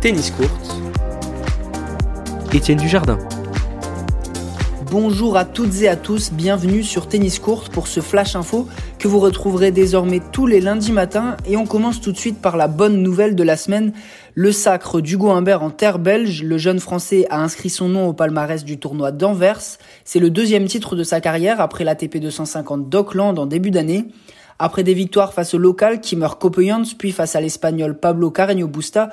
Tennis Court. Étienne Dujardin. Bonjour à toutes et à tous, bienvenue sur Tennis Court pour ce flash info que vous retrouverez désormais tous les lundis matins et on commence tout de suite par la bonne nouvelle de la semaine, le sacre d'Hugo Humbert en terre belge. Le jeune français a inscrit son nom au palmarès du tournoi d'Anvers. C'est le deuxième titre de sa carrière après l'ATP 250 d'Auckland en début d'année. Après des victoires face au local Kimmer Coppejans, puis face à l'espagnol Pablo Carreño Busta,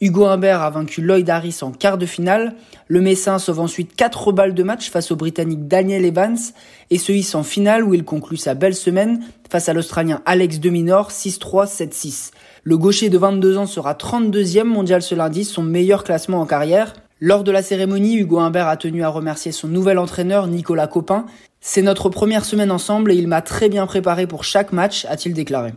Hugo Humbert a vaincu Lloyd Harris en quart de finale. Le Messin sauve ensuite 4 balles de match face au Britannique Daniel Evans et se hisse en finale où il conclut sa belle semaine face à l'Australien Alex Deminor 6-3, 7-6. Le gaucher de 22 ans sera 32e mondial ce lundi, son meilleur classement en carrière. Lors de la cérémonie, Hugo Humbert a tenu à remercier son nouvel entraîneur Nicolas Copin c'est notre première semaine ensemble et il m'a très bien préparé pour chaque match, a-t-il déclaré.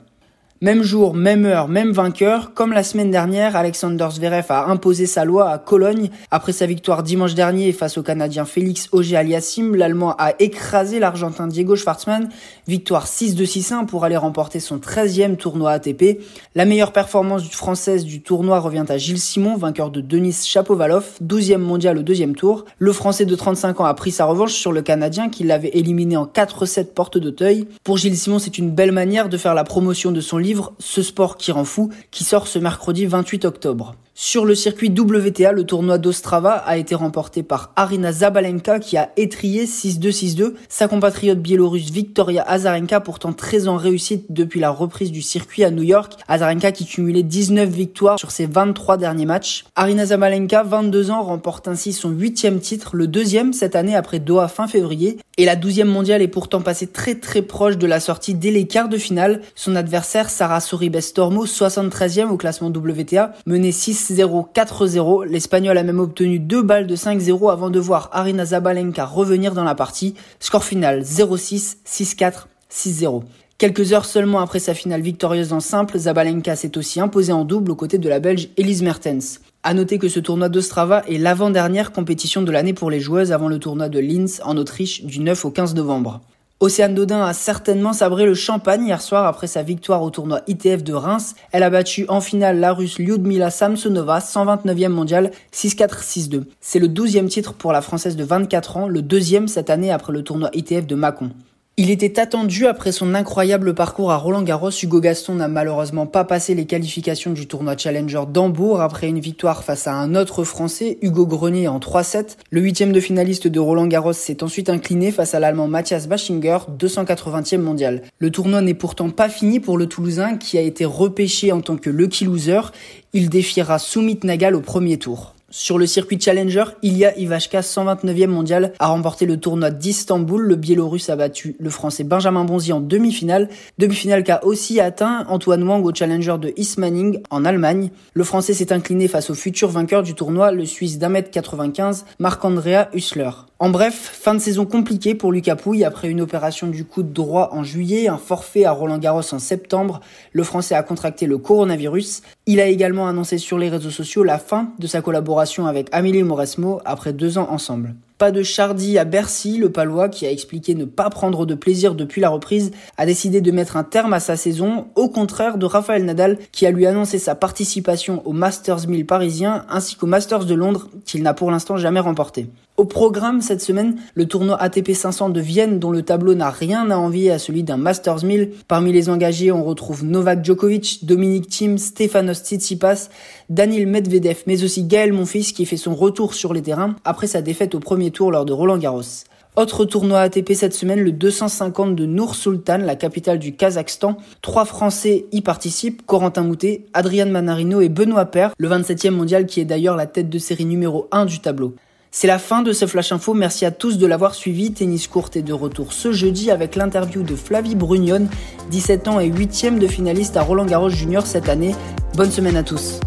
Même jour, même heure, même vainqueur. Comme la semaine dernière, Alexander Zverev a imposé sa loi à Cologne. Après sa victoire dimanche dernier face au Canadien Félix Auger-Aliassime, l'Allemand a écrasé l'Argentin Diego Schwartzmann. Victoire 6-2-6-1 pour aller remporter son 13e tournoi ATP. La meilleure performance française du tournoi revient à Gilles Simon, vainqueur de Denis Chapovalov, 12e mondial au deuxième tour. Le Français de 35 ans a pris sa revanche sur le Canadien qui l'avait éliminé en 4-7 porte d'Auteuil. Pour Gilles Simon, c'est une belle manière de faire la promotion de son livre ce sport qui rend fou, qui sort ce mercredi 28 octobre. Sur le circuit WTA, le tournoi d'Ostrava a été remporté par Arina Zabalenka qui a étrié 6-2-6-2 sa compatriote biélorusse Victoria Azarenka pourtant très en réussite depuis la reprise du circuit à New York. Azarenka qui cumulait 19 victoires sur ses 23 derniers matchs. Arina Zabalenka, 22 ans, remporte ainsi son huitième titre, le deuxième cette année après Doha fin février. Et la douzième mondiale est pourtant passée très très proche de la sortie dès les quarts de finale. Son adversaire Sarah Sorribes-Tormo, 73e au classement WTA, menait 6-0, 4-0. L'Espagnol a même obtenu deux balles de 5-0 avant de voir Arina Zabalenka revenir dans la partie. Score final 0-6, 6-4, 6-0. Quelques heures seulement après sa finale victorieuse en simple, Zabalenka s'est aussi imposée en double aux côtés de la Belge Elise Mertens. À noter que ce tournoi d'Ostrava est l'avant-dernière compétition de l'année pour les joueuses avant le tournoi de Linz en Autriche du 9 au 15 novembre. Océane Dodin a certainement sabré le champagne hier soir après sa victoire au tournoi ITF de Reims. Elle a battu en finale la russe Lyudmila Samsonova, 129e mondiale, 6-4-6-2. C'est le 12e titre pour la française de 24 ans, le deuxième cette année après le tournoi ITF de Mâcon. Il était attendu après son incroyable parcours à Roland Garros. Hugo Gaston n'a malheureusement pas passé les qualifications du tournoi Challenger d'Hambourg après une victoire face à un autre Français, Hugo Grenier en 3-7. Le huitième de finaliste de Roland Garros s'est ensuite incliné face à l'Allemand Matthias Bachinger, 280e mondial. Le tournoi n'est pourtant pas fini pour le Toulousain qui a été repêché en tant que lucky loser. Il défiera Soumit Nagal au premier tour. Sur le circuit Challenger, Ilya Ivashka, 129e mondial, a remporté le tournoi d'Istanbul. Le Biélorusse a battu le Français Benjamin Bonzi en demi-finale. Demi-finale qu'a aussi atteint Antoine Wang au Challenger de Ismaning en Allemagne. Le Français s'est incliné face au futur vainqueur du tournoi, le Suisse d'un mètre 95, Marc-Andrea Hussler. En bref, fin de saison compliquée pour Lucas Pouille après une opération du coude droit en juillet, un forfait à Roland Garros en septembre. Le Français a contracté le coronavirus. Il a également annoncé sur les réseaux sociaux la fin de sa collaboration avec Amélie Mauresmo après deux ans ensemble. Pas de Chardy à Bercy, le Palois, qui a expliqué ne pas prendre de plaisir depuis la reprise, a décidé de mettre un terme à sa saison, au contraire de Raphaël Nadal, qui a lui annoncé sa participation au Masters 1000 parisien ainsi qu'au Masters de Londres, qu'il n'a pour l'instant jamais remporté. Au programme cette semaine, le tournoi ATP 500 de Vienne dont le tableau n'a rien à envier à celui d'un Masters 1000. Parmi les engagés, on retrouve Novak Djokovic, Dominic Thiem, Stefanos Tsitsipas, Daniel Medvedev, mais aussi Gaël Monfils qui fait son retour sur les terrains après sa défaite au premier tour lors de Roland Garros. Autre tournoi ATP cette semaine, le 250 de Nour Sultan, la capitale du Kazakhstan. Trois Français y participent, Corentin Moutet, Adrian Manarino et Benoît Paire, le 27e mondial qui est d'ailleurs la tête de série numéro 1 du tableau. C'est la fin de ce Flash Info. Merci à tous de l'avoir suivi. Tennis court est de retour ce jeudi avec l'interview de Flavie Brugnon, 17 ans et 8e de finaliste à Roland Garros Junior cette année. Bonne semaine à tous.